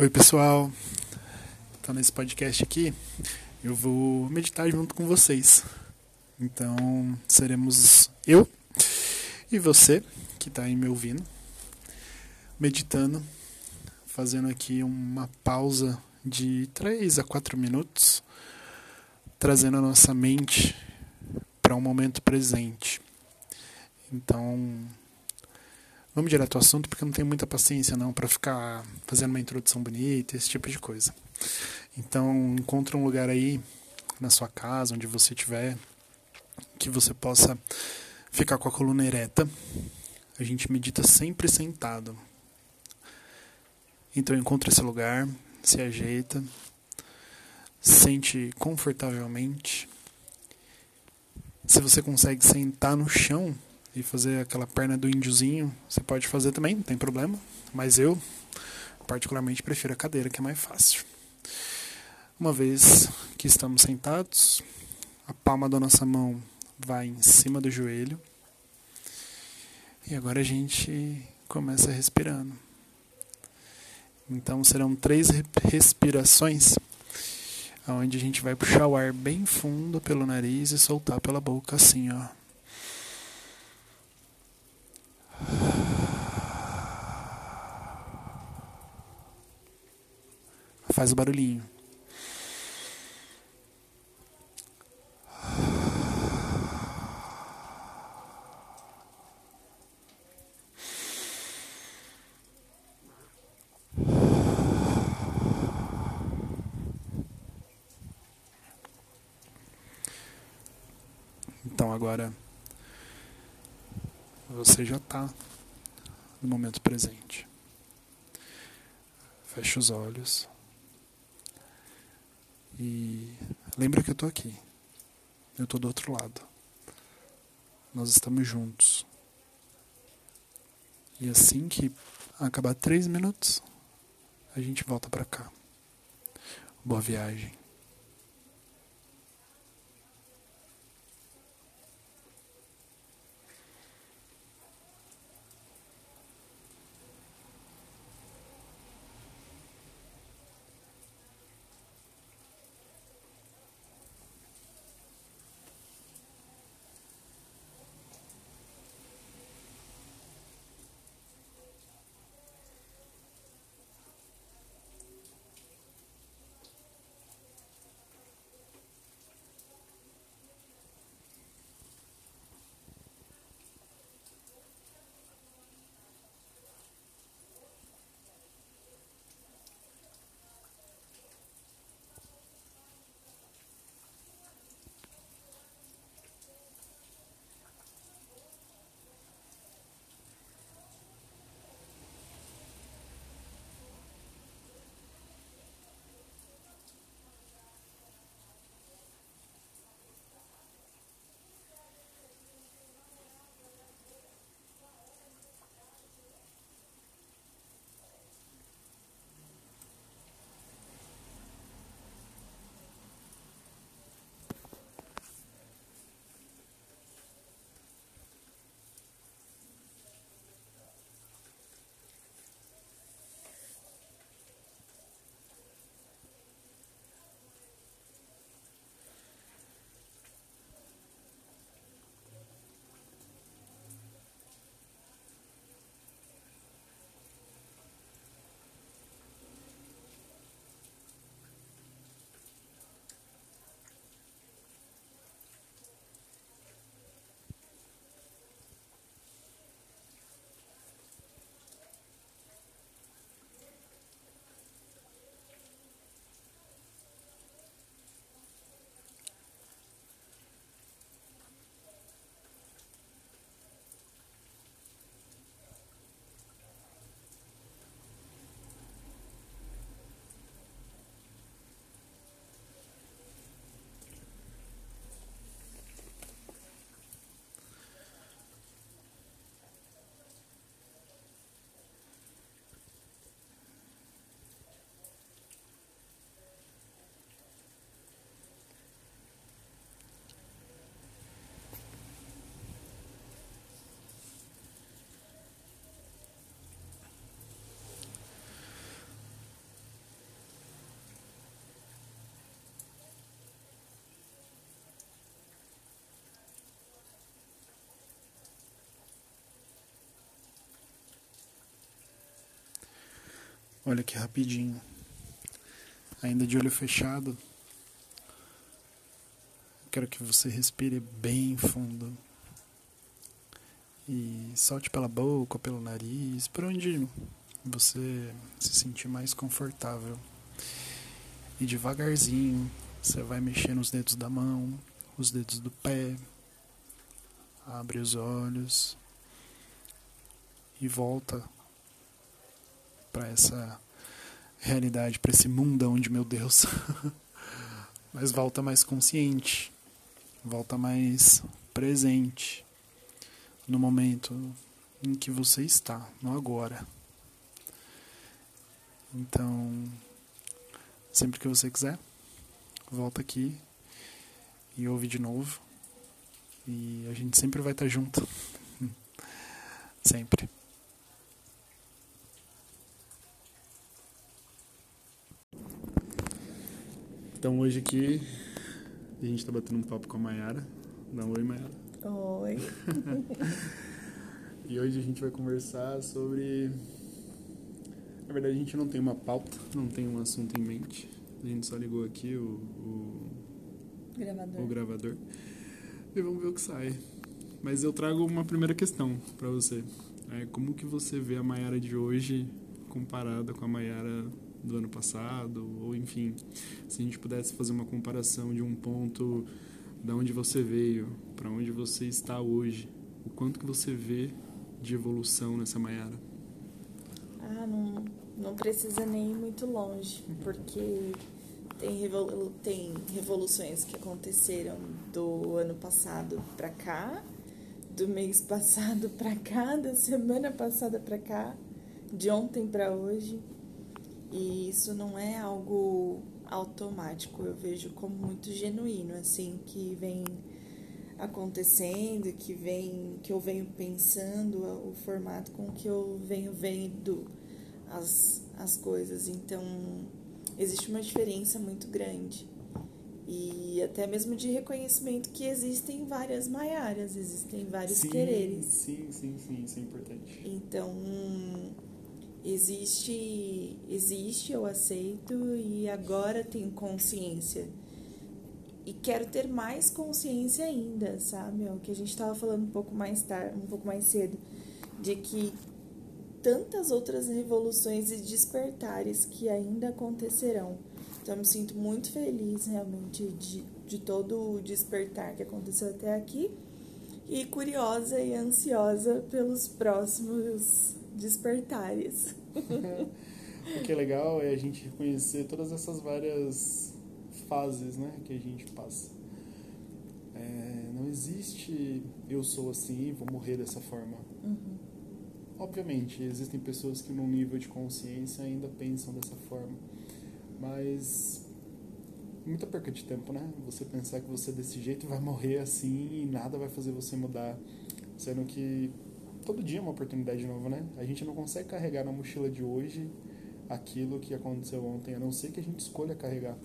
Oi, pessoal. Então, nesse podcast aqui, eu vou meditar junto com vocês. Então, seremos eu e você que está aí me ouvindo, meditando, fazendo aqui uma pausa de 3 a 4 minutos, trazendo a nossa mente para um momento presente. Então, Vamos direto ao assunto porque eu não tenho muita paciência não para ficar fazendo uma introdução bonita, esse tipo de coisa. Então, encontre um lugar aí na sua casa, onde você estiver, que você possa ficar com a coluna ereta. A gente medita sempre sentado. Então, encontre esse lugar, se ajeita, sente confortavelmente. Se você consegue sentar no chão, e fazer aquela perna do índiozinho, você pode fazer também, não tem problema. Mas eu, particularmente, prefiro a cadeira, que é mais fácil. Uma vez que estamos sentados, a palma da nossa mão vai em cima do joelho. E agora a gente começa respirando. Então serão três respirações, onde a gente vai puxar o ar bem fundo pelo nariz e soltar pela boca assim, ó. Faz o barulhinho. Então agora você já está no momento presente. Feche os olhos. E lembra que eu estou aqui. Eu estou do outro lado. Nós estamos juntos. E assim que acabar três minutos, a gente volta para cá. Boa viagem. Olha que rapidinho. Ainda de olho fechado. Quero que você respire bem fundo. E solte pela boca, pelo nariz, por onde você se sentir mais confortável. E devagarzinho, você vai mexendo os dedos da mão, os dedos do pé. Abre os olhos e volta para essa realidade, para esse mundão de meu Deus. Mas volta mais consciente, volta mais presente no momento em que você está, no agora. Então, sempre que você quiser, volta aqui e ouve de novo. E a gente sempre vai estar junto. sempre. Então hoje aqui a gente está batendo um papo com a Mayara. Dá um oi, Mayara. Oi. e hoje a gente vai conversar sobre. Na verdade, a gente não tem uma pauta, não tem um assunto em mente. A gente só ligou aqui o, o, gravador. o gravador e vamos ver o que sai. Mas eu trago uma primeira questão para você. É, como que você vê a Mayara de hoje comparada com a Mayara do ano passado, ou enfim, se a gente pudesse fazer uma comparação de um ponto da onde você veio para onde você está hoje, o quanto que você vê de evolução nessa Maiara? Ah, não, não precisa nem ir muito longe, porque tem, revolu tem revoluções que aconteceram do ano passado para cá, do mês passado para cá, da semana passada para cá, de ontem para hoje. E isso não é algo automático, eu vejo como muito genuíno, assim, que vem acontecendo, que vem, que eu venho pensando, o formato com que eu venho vendo as, as coisas. Então, existe uma diferença muito grande. E até mesmo de reconhecimento que existem várias maiaras, existem vários sim, quereres. Sim, sim, sim, isso é importante. Então, existe, existe, eu aceito e agora tenho consciência. E quero ter mais consciência ainda, sabe? É o que a gente estava falando um pouco mais tarde, um pouco mais cedo, de que tantas outras revoluções e despertares que ainda acontecerão. Então eu me sinto muito feliz realmente de, de todo o despertar que aconteceu até aqui e curiosa e ansiosa pelos próximos despertares. o que é legal é a gente reconhecer todas essas várias fases né, que a gente passa. É, não existe eu sou assim vou morrer dessa forma. Uhum. Obviamente, existem pessoas que num nível de consciência ainda pensam dessa forma. Mas muita perca de tempo, né? Você pensar que você desse jeito vai morrer assim e nada vai fazer você mudar. Sendo que todo dia é uma oportunidade nova, né? A gente não consegue carregar na mochila de hoje aquilo que aconteceu ontem, a não ser que a gente escolha carregar.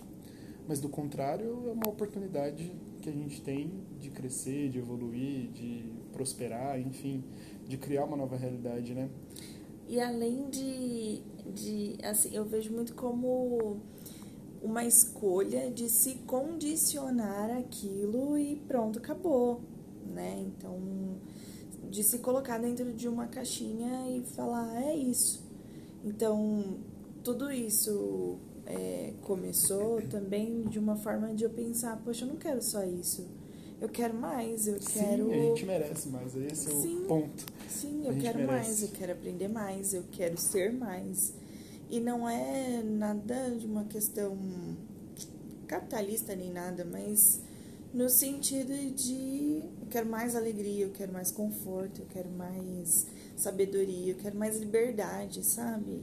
Mas do contrário, é uma oportunidade que a gente tem de crescer, de evoluir, de prosperar, enfim, de criar uma nova realidade, né? E além de, de assim, eu vejo muito como uma escolha de se condicionar aquilo e pronto, acabou, né? Então, de se colocar dentro de uma caixinha e falar, é isso. Então, tudo isso é, começou também de uma forma de eu pensar, poxa, eu não quero só isso. Eu quero mais, eu sim, quero. a gente merece mais, esse é sim, o ponto. Sim, eu quero merece. mais, eu quero aprender mais, eu quero ser mais. E não é nada de uma questão capitalista nem nada, mas no sentido de eu quero mais alegria, eu quero mais conforto, eu quero mais sabedoria, eu quero mais liberdade, sabe?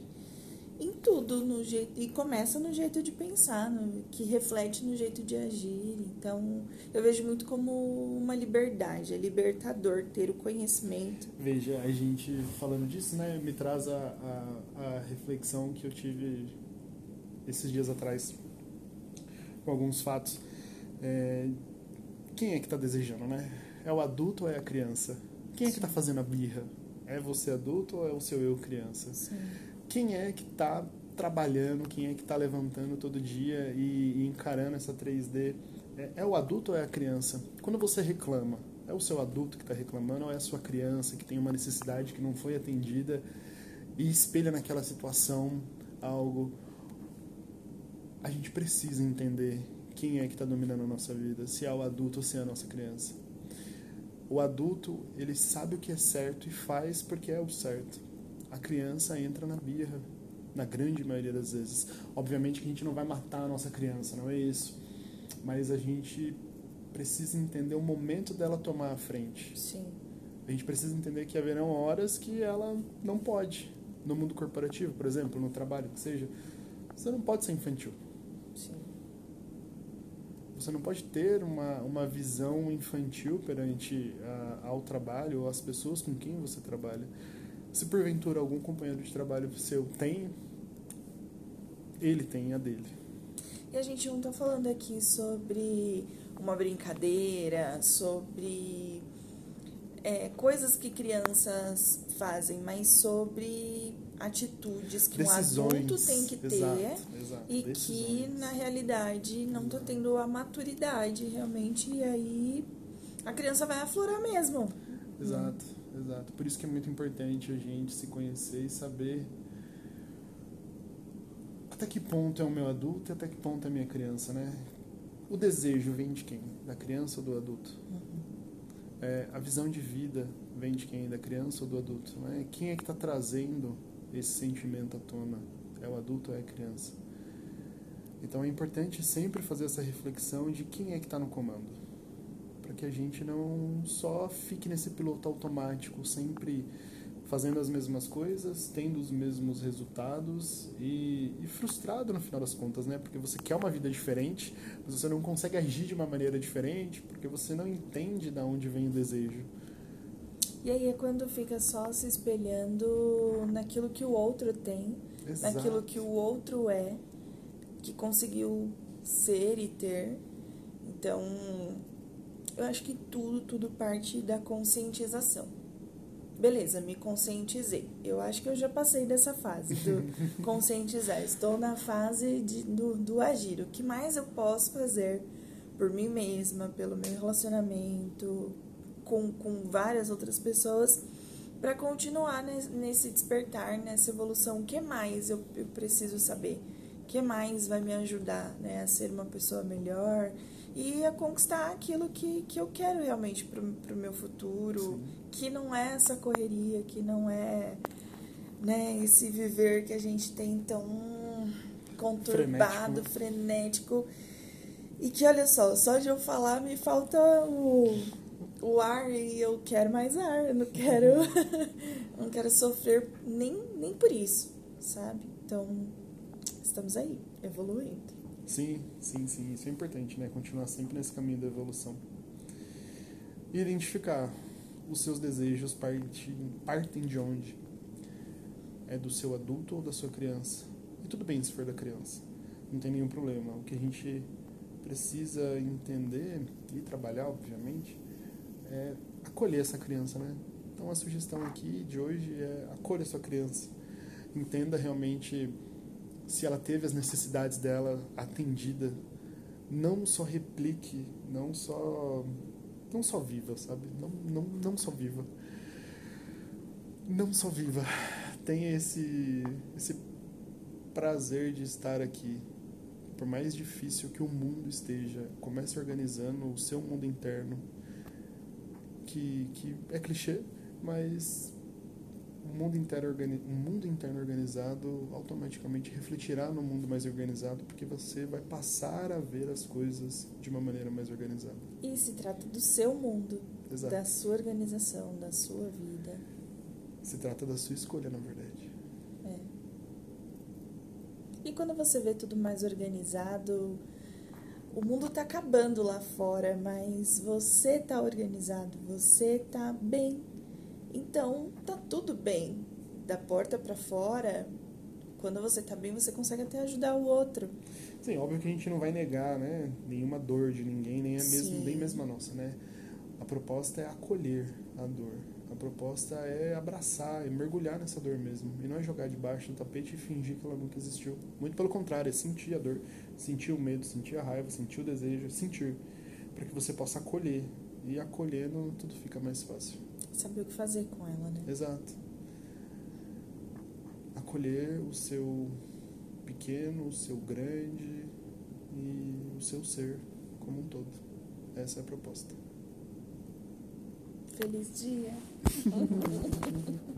Em tudo, no jeito e começa no jeito de pensar, no, que reflete no jeito de agir. Então, eu vejo muito como uma liberdade, é libertador ter o conhecimento. Veja, a gente falando disso, né, me traz a, a, a reflexão que eu tive esses dias atrás com alguns fatos. É, quem é que está desejando, né? É o adulto ou é a criança? Quem é que está fazendo a birra? É você adulto ou é o seu eu criança? Sim. Quem é que está trabalhando, quem é que está levantando todo dia e, e encarando essa 3D. É, é, o adulto ou é a criança? Quando você reclama, é o seu adulto que está reclamando ou é a sua criança que tem uma necessidade que não foi atendida e espelha naquela situação algo? A gente precisa entender quem é que está dominando a nossa vida, se é o adulto ou se é a nossa criança. O adulto, ele sabe o que é certo e faz porque é o certo. A criança entra na birra, na grande maioria das vezes. Obviamente que a gente não vai matar a nossa criança, não é isso. Mas a gente precisa entender o momento dela tomar a frente. Sim. A gente precisa entender que haverão horas que ela não pode. No mundo corporativo, por exemplo, no trabalho, que seja, você não pode ser infantil. Sim. Você não pode ter uma, uma visão infantil perante a, ao trabalho ou às pessoas com quem você trabalha. Se porventura algum companheiro de trabalho seu tem, ele tem a dele. E a gente não está falando aqui sobre uma brincadeira, sobre é, coisas que crianças fazem, mas sobre atitudes que Decisões, um adulto tem que ter exato, exato. e Decisões. que na realidade não está tendo a maturidade realmente e aí a criança vai aflorar mesmo. Exato, hum. exato. Por isso que é muito importante a gente se conhecer e saber até que ponto é o meu adulto e até que ponto é a minha criança, né? O desejo vem de quem? Da criança ou do adulto? Uhum. É, a visão de vida vem de quem? Da criança ou do adulto? Né? Quem é que está trazendo esse sentimento à tona? É o adulto ou é a criança? Então é importante sempre fazer essa reflexão de quem é que está no comando. Para que a gente não só fique nesse piloto automático, sempre fazendo as mesmas coisas, tendo os mesmos resultados e, e, frustrado no final das contas, né? Porque você quer uma vida diferente, mas você não consegue agir de uma maneira diferente porque você não entende de onde vem o desejo. E aí é quando fica só se espelhando naquilo que o outro tem, Exato. naquilo que o outro é, que conseguiu ser e ter. Então, eu acho que tudo, tudo parte da conscientização beleza, me conscientizei. Eu acho que eu já passei dessa fase do conscientizar. Estou na fase de, do, do agir. O que mais eu posso fazer por mim mesma, pelo meu relacionamento com, com várias outras pessoas, para continuar nesse despertar, nessa evolução? O que mais eu, eu preciso saber? O que mais vai me ajudar né, a ser uma pessoa melhor? e a conquistar aquilo que, que eu quero realmente para o meu futuro, Sim. que não é essa correria, que não é né, esse viver que a gente tem tão conturbado, frenético, frenético e que olha só, só de eu falar me falta o, o ar e eu quero mais ar, eu não quero, não quero sofrer nem, nem por isso, sabe? Então, estamos aí, evoluindo. Sim, sim, sim. Isso é importante, né? Continuar sempre nesse caminho da evolução. E identificar os seus desejos partem, partem de onde? É do seu adulto ou da sua criança? E tudo bem se for da criança. Não tem nenhum problema. O que a gente precisa entender e trabalhar, obviamente, é acolher essa criança, né? Então a sugestão aqui de hoje é acolha sua criança. Entenda realmente se ela teve as necessidades dela atendida, não só replique, não só não só viva, sabe? Não, não, não só viva. Não só viva. Tenha esse esse prazer de estar aqui. Por mais difícil que o mundo esteja, comece organizando o seu mundo interno. Que, que é clichê, mas um mundo interno, um mundo interno organizado automaticamente refletirá no mundo mais organizado, porque você vai passar a ver as coisas de uma maneira mais organizada. E se trata do seu mundo, Exato. da sua organização, da sua vida. Se trata da sua escolha, na verdade. É. E quando você vê tudo mais organizado, o mundo está acabando lá fora, mas você está organizado, você está bem então, tá tudo bem. Da porta para fora, quando você tá bem, você consegue até ajudar o outro. Sim, óbvio que a gente não vai negar, né, nenhuma dor de ninguém, nem a mesma, nem mesmo a nossa, né? A proposta é acolher a dor. A proposta é abraçar, é mergulhar nessa dor mesmo. E não é jogar debaixo do tapete e fingir que ela nunca existiu. Muito pelo contrário, é sentir a dor, sentir o medo, sentir a raiva, sentir o desejo, sentir. Para que você possa acolher. E acolhendo, tudo fica mais fácil. Saber o que fazer com ela, né? Exato. Acolher o seu pequeno, o seu grande e o seu ser como um todo. Essa é a proposta. Feliz dia!